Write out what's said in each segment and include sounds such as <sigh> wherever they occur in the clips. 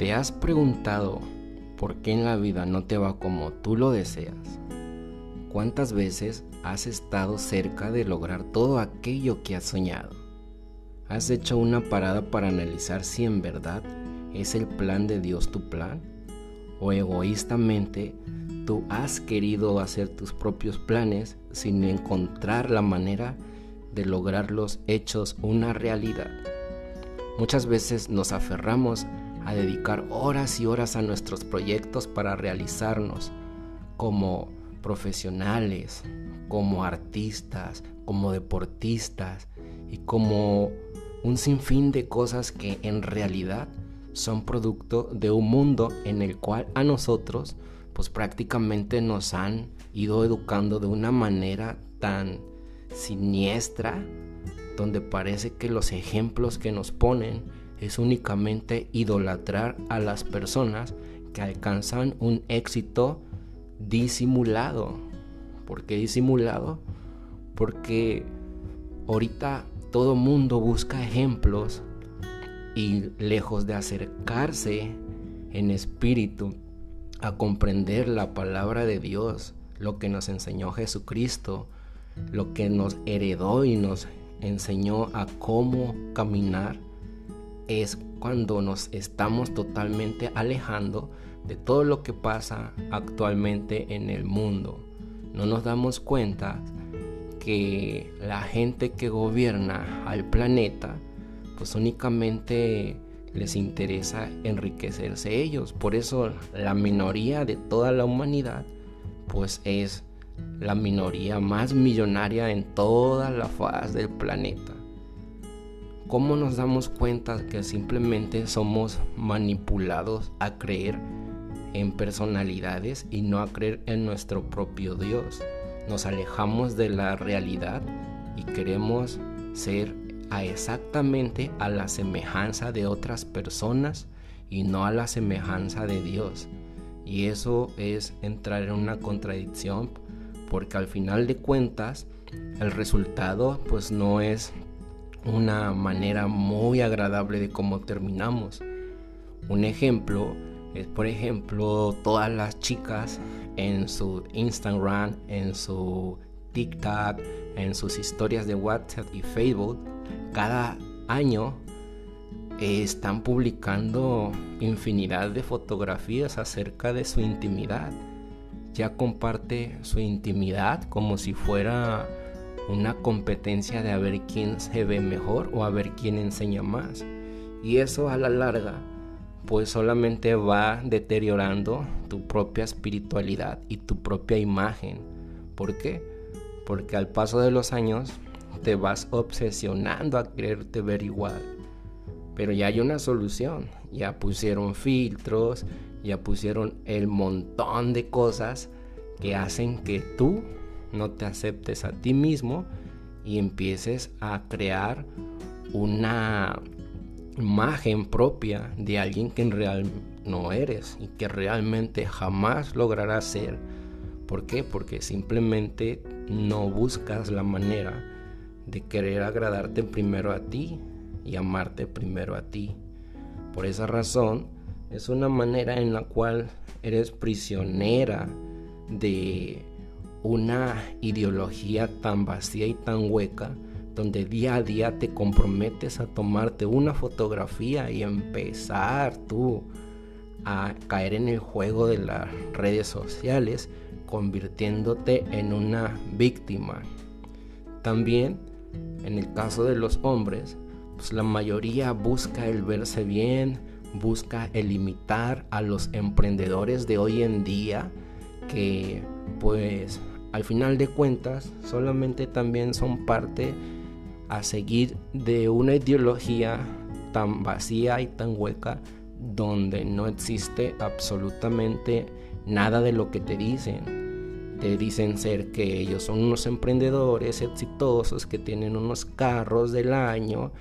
¿Te has preguntado por qué en la vida no te va como tú lo deseas? ¿Cuántas veces has estado cerca de lograr todo aquello que has soñado? ¿Has hecho una parada para analizar si en verdad es el plan de Dios tu plan? ¿O egoístamente tú has querido hacer tus propios planes sin encontrar la manera de lograr los hechos una realidad? Muchas veces nos aferramos a dedicar horas y horas a nuestros proyectos para realizarnos como profesionales, como artistas, como deportistas y como un sinfín de cosas que en realidad son producto de un mundo en el cual a nosotros pues prácticamente nos han ido educando de una manera tan siniestra donde parece que los ejemplos que nos ponen es únicamente idolatrar a las personas que alcanzan un éxito disimulado. ¿Por qué disimulado? Porque ahorita todo mundo busca ejemplos y lejos de acercarse en espíritu a comprender la palabra de Dios, lo que nos enseñó Jesucristo, lo que nos heredó y nos enseñó a cómo caminar, es cuando nos estamos totalmente alejando de todo lo que pasa actualmente en el mundo. No nos damos cuenta que la gente que gobierna al planeta pues únicamente les interesa enriquecerse ellos. Por eso la minoría de toda la humanidad pues es la minoría más millonaria en toda la faz del planeta. ¿Cómo nos damos cuenta que simplemente somos manipulados a creer en personalidades y no a creer en nuestro propio Dios? Nos alejamos de la realidad y queremos ser a exactamente a la semejanza de otras personas y no a la semejanza de Dios. Y eso es entrar en una contradicción porque al final de cuentas el resultado pues no es una manera muy agradable de cómo terminamos. Un ejemplo es, por ejemplo, todas las chicas en su Instagram, en su TikTok, en sus historias de WhatsApp y Facebook, cada año están publicando infinidad de fotografías acerca de su intimidad. Ya comparte su intimidad como si fuera una competencia de a ver quién se ve mejor o a ver quién enseña más. Y eso a la larga pues solamente va deteriorando tu propia espiritualidad y tu propia imagen. ¿Por qué? Porque al paso de los años te vas obsesionando a quererte ver igual. Pero ya hay una solución. Ya pusieron filtros, ya pusieron el montón de cosas que hacen que tú no te aceptes a ti mismo y empieces a crear una imagen propia de alguien que en real no eres y que realmente jamás lograrás ser. ¿Por qué? Porque simplemente no buscas la manera de querer agradarte primero a ti y amarte primero a ti. Por esa razón, es una manera en la cual eres prisionera de una ideología tan vacía y tan hueca donde día a día te comprometes a tomarte una fotografía y empezar tú a caer en el juego de las redes sociales convirtiéndote en una víctima. También en el caso de los hombres, pues la mayoría busca el verse bien, busca el imitar a los emprendedores de hoy en día que pues al final de cuentas solamente también son parte a seguir de una ideología tan vacía y tan hueca donde no existe absolutamente nada de lo que te dicen. Te dicen ser que ellos son unos emprendedores exitosos que tienen unos carros del año,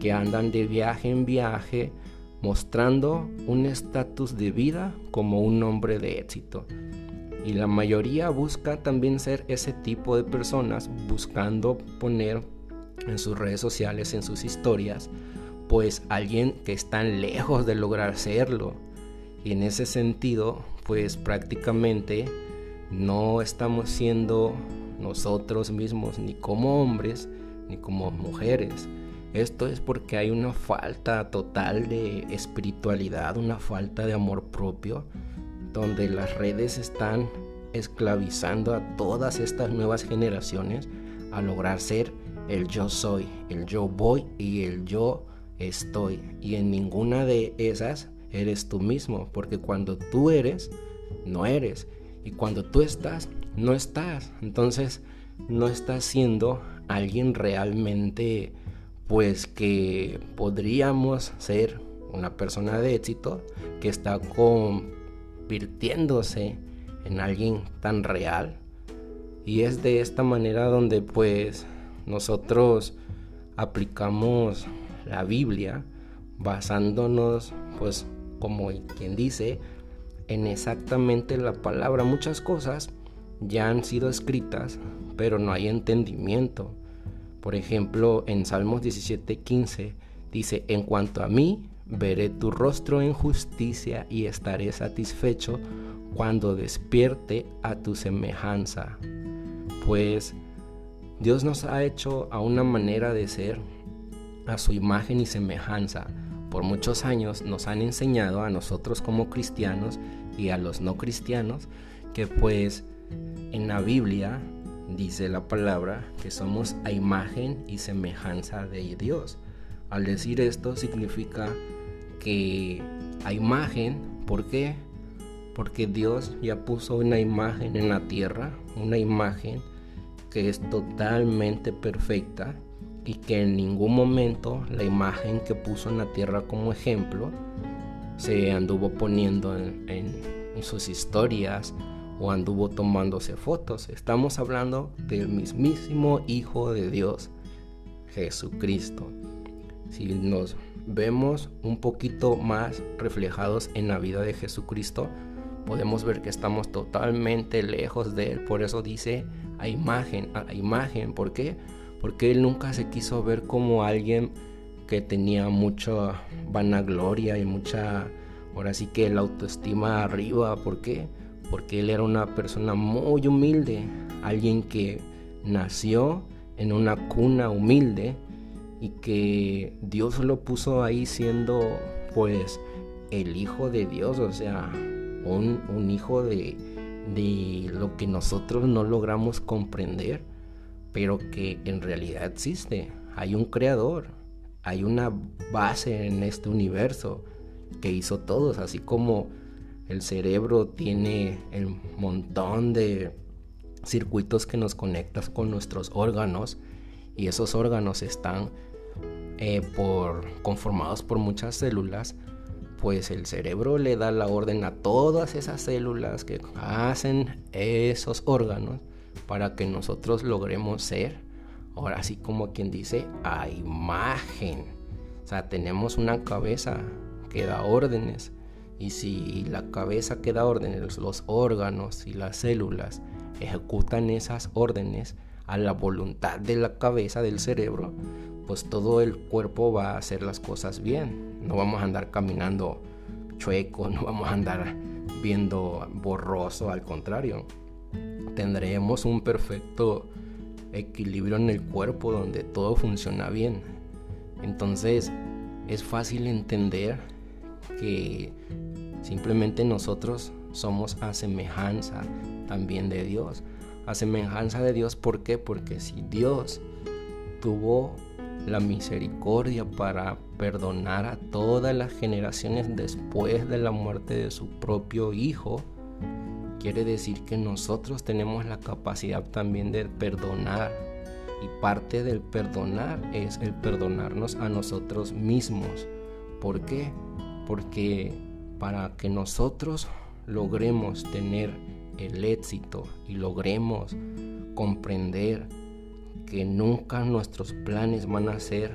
que andan de viaje en viaje, mostrando un estatus de vida como un hombre de éxito. Y la mayoría busca también ser ese tipo de personas, buscando poner en sus redes sociales, en sus historias, pues alguien que está lejos de lograr serlo. Y en ese sentido, pues prácticamente no estamos siendo nosotros mismos ni como hombres ni como mujeres. Esto es porque hay una falta total de espiritualidad, una falta de amor propio, donde las redes están esclavizando a todas estas nuevas generaciones a lograr ser el yo soy, el yo voy y el yo estoy. Y en ninguna de esas eres tú mismo, porque cuando tú eres, no eres. Y cuando tú estás, no estás. Entonces, no estás siendo alguien realmente, pues que podríamos ser una persona de éxito que está convirtiéndose en alguien tan real. Y es de esta manera donde pues nosotros aplicamos la Biblia basándonos pues como quien dice en exactamente la palabra. Muchas cosas ya han sido escritas, pero no hay entendimiento. Por ejemplo, en Salmos 17:15 dice, en cuanto a mí, veré tu rostro en justicia y estaré satisfecho cuando despierte a tu semejanza. Pues Dios nos ha hecho a una manera de ser, a su imagen y semejanza. Por muchos años nos han enseñado a nosotros como cristianos y a los no cristianos que pues en la Biblia dice la palabra que somos a imagen y semejanza de Dios. Al decir esto significa que a imagen, ¿por qué? Porque Dios ya puso una imagen en la tierra, una imagen que es totalmente perfecta y que en ningún momento la imagen que puso en la tierra como ejemplo se anduvo poniendo en, en sus historias o anduvo tomándose fotos. Estamos hablando del mismísimo Hijo de Dios, Jesucristo. Si nos vemos un poquito más reflejados en la vida de Jesucristo, podemos ver que estamos totalmente lejos de Él. Por eso dice a imagen, a imagen. ¿Por qué? Porque Él nunca se quiso ver como alguien que tenía mucha vanagloria y mucha, ahora sí que la autoestima arriba. ¿Por qué? porque él era una persona muy humilde, alguien que nació en una cuna humilde y que Dios lo puso ahí siendo pues el hijo de Dios, o sea, un, hijo de, de lo que nosotros no logramos comprender, pero que en realidad existe. Hay un creador, hay una base en este universo que hizo todos, así como el cerebro tiene el montón de circuitos que nos conectan con nuestros órganos y esos órganos están eh, por, conformados por muchas células, pues el cerebro le da la orden a todas esas células que hacen esos órganos para que nosotros logremos ser, ahora sí como quien dice, a imagen. O sea, tenemos una cabeza que da órdenes y si la cabeza queda órdenes, los órganos y las células ejecutan esas órdenes a la voluntad de la cabeza del cerebro, pues todo el cuerpo va a hacer las cosas bien. No vamos a andar caminando chueco, <laughs> no vamos a andar viendo borroso, al contrario. Tendremos un perfecto equilibrio en el cuerpo donde todo funciona bien. Entonces es fácil entender que Simplemente nosotros somos a semejanza también de Dios. A semejanza de Dios, ¿por qué? Porque si Dios tuvo la misericordia para perdonar a todas las generaciones después de la muerte de su propio Hijo, quiere decir que nosotros tenemos la capacidad también de perdonar. Y parte del perdonar es el perdonarnos a nosotros mismos. ¿Por qué? Porque para que nosotros logremos tener el éxito y logremos comprender que nunca nuestros planes van a ser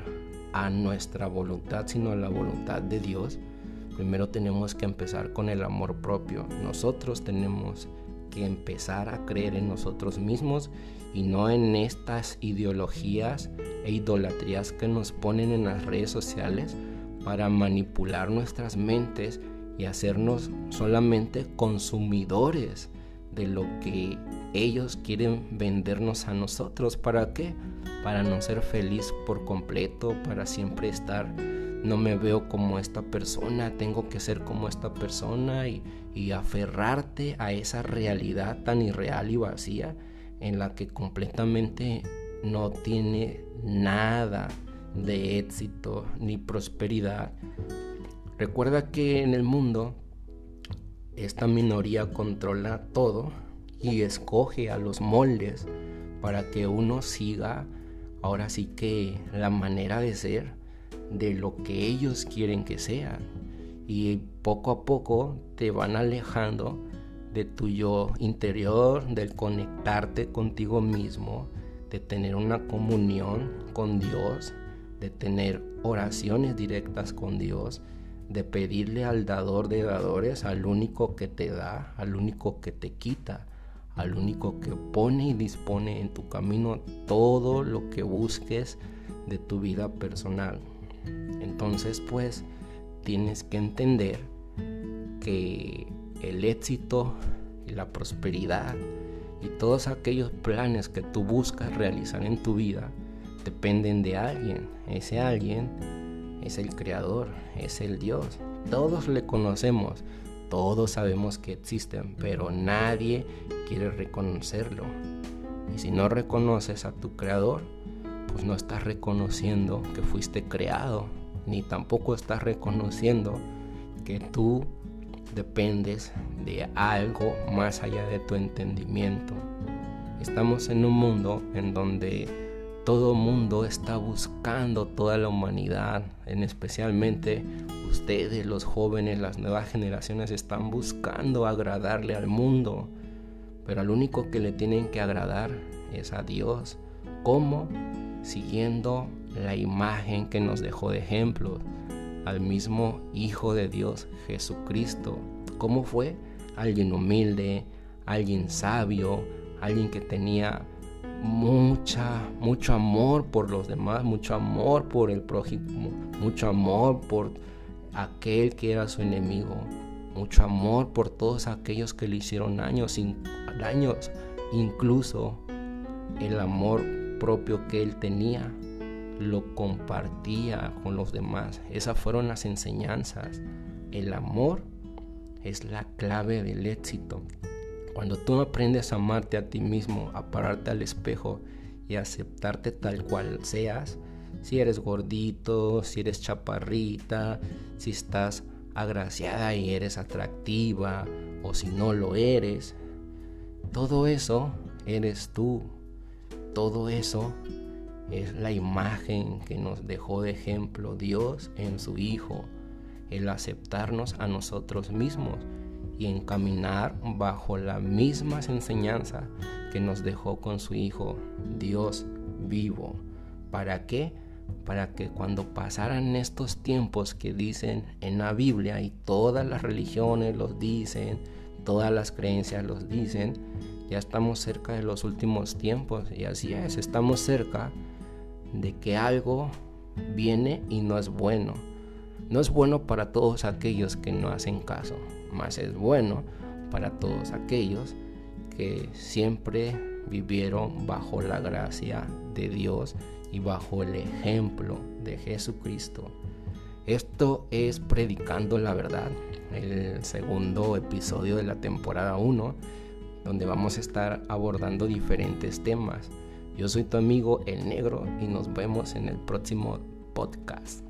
a nuestra voluntad, sino a la voluntad de Dios, primero tenemos que empezar con el amor propio. Nosotros tenemos que empezar a creer en nosotros mismos y no en estas ideologías e idolatrías que nos ponen en las redes sociales para manipular nuestras mentes y hacernos solamente consumidores de lo que ellos quieren vendernos a nosotros. ¿Para qué? Para no ser feliz por completo, para siempre estar, no me veo como esta persona, tengo que ser como esta persona y, y aferrarte a esa realidad tan irreal y vacía en la que completamente no tiene nada de éxito ni prosperidad. Recuerda que en el mundo esta minoría controla todo y escoge a los moldes para que uno siga ahora sí que la manera de ser de lo que ellos quieren que sea. Y poco a poco te van alejando de tu yo interior, del conectarte contigo mismo, de tener una comunión con Dios, de tener oraciones directas con Dios, de pedirle al dador de dadores, al único que te da, al único que te quita, al único que pone y dispone en tu camino todo lo que busques de tu vida personal. Entonces pues tienes que entender que el éxito y la prosperidad y todos aquellos planes que tú buscas realizar en tu vida dependen de alguien. Ese alguien es el creador, es el Dios. Todos le conocemos, todos sabemos que existen, pero nadie quiere reconocerlo. Y si no reconoces a tu creador, pues no estás reconociendo que fuiste creado, ni tampoco estás reconociendo que tú dependes de algo más allá de tu entendimiento. Estamos en un mundo en donde todo mundo está buscando, toda la humanidad, en especialmente ustedes, los jóvenes, las nuevas generaciones, están buscando agradarle al mundo. Pero al único que le tienen que agradar es a Dios. ¿Cómo? Siguiendo la imagen que nos dejó de ejemplo, al mismo Hijo de Dios, Jesucristo. ¿Cómo fue? Alguien humilde, alguien sabio, alguien que tenía mucha, mucho amor por los demás, mucho amor por el prójimo, mucho amor por aquel que era su enemigo, mucho amor por todos aquellos que le hicieron daños, daños, incluso el amor propio que él tenía lo compartía con los demás. Esas fueron las enseñanzas. El amor es la clave del éxito. Cuando tú aprendes a amarte a ti mismo, a pararte al espejo y aceptarte tal cual seas, si eres gordito, si eres chaparrita, si estás agraciada y eres atractiva o si no lo eres, todo eso eres tú. Todo eso es la imagen que nos dejó de ejemplo Dios en su Hijo, el aceptarnos a nosotros mismos y encaminar bajo las mismas enseñanzas que nos dejó con su Hijo, Dios vivo. ¿Para qué? Para que cuando pasaran estos tiempos que dicen en la Biblia y todas las religiones los dicen, todas las creencias los dicen, ya estamos cerca de los últimos tiempos y así es, estamos cerca de que algo viene y no es bueno. No es bueno para todos aquellos que no hacen caso más es bueno para todos aquellos que siempre vivieron bajo la gracia de Dios y bajo el ejemplo de Jesucristo. Esto es Predicando la Verdad, el segundo episodio de la temporada 1, donde vamos a estar abordando diferentes temas. Yo soy tu amigo El Negro y nos vemos en el próximo podcast.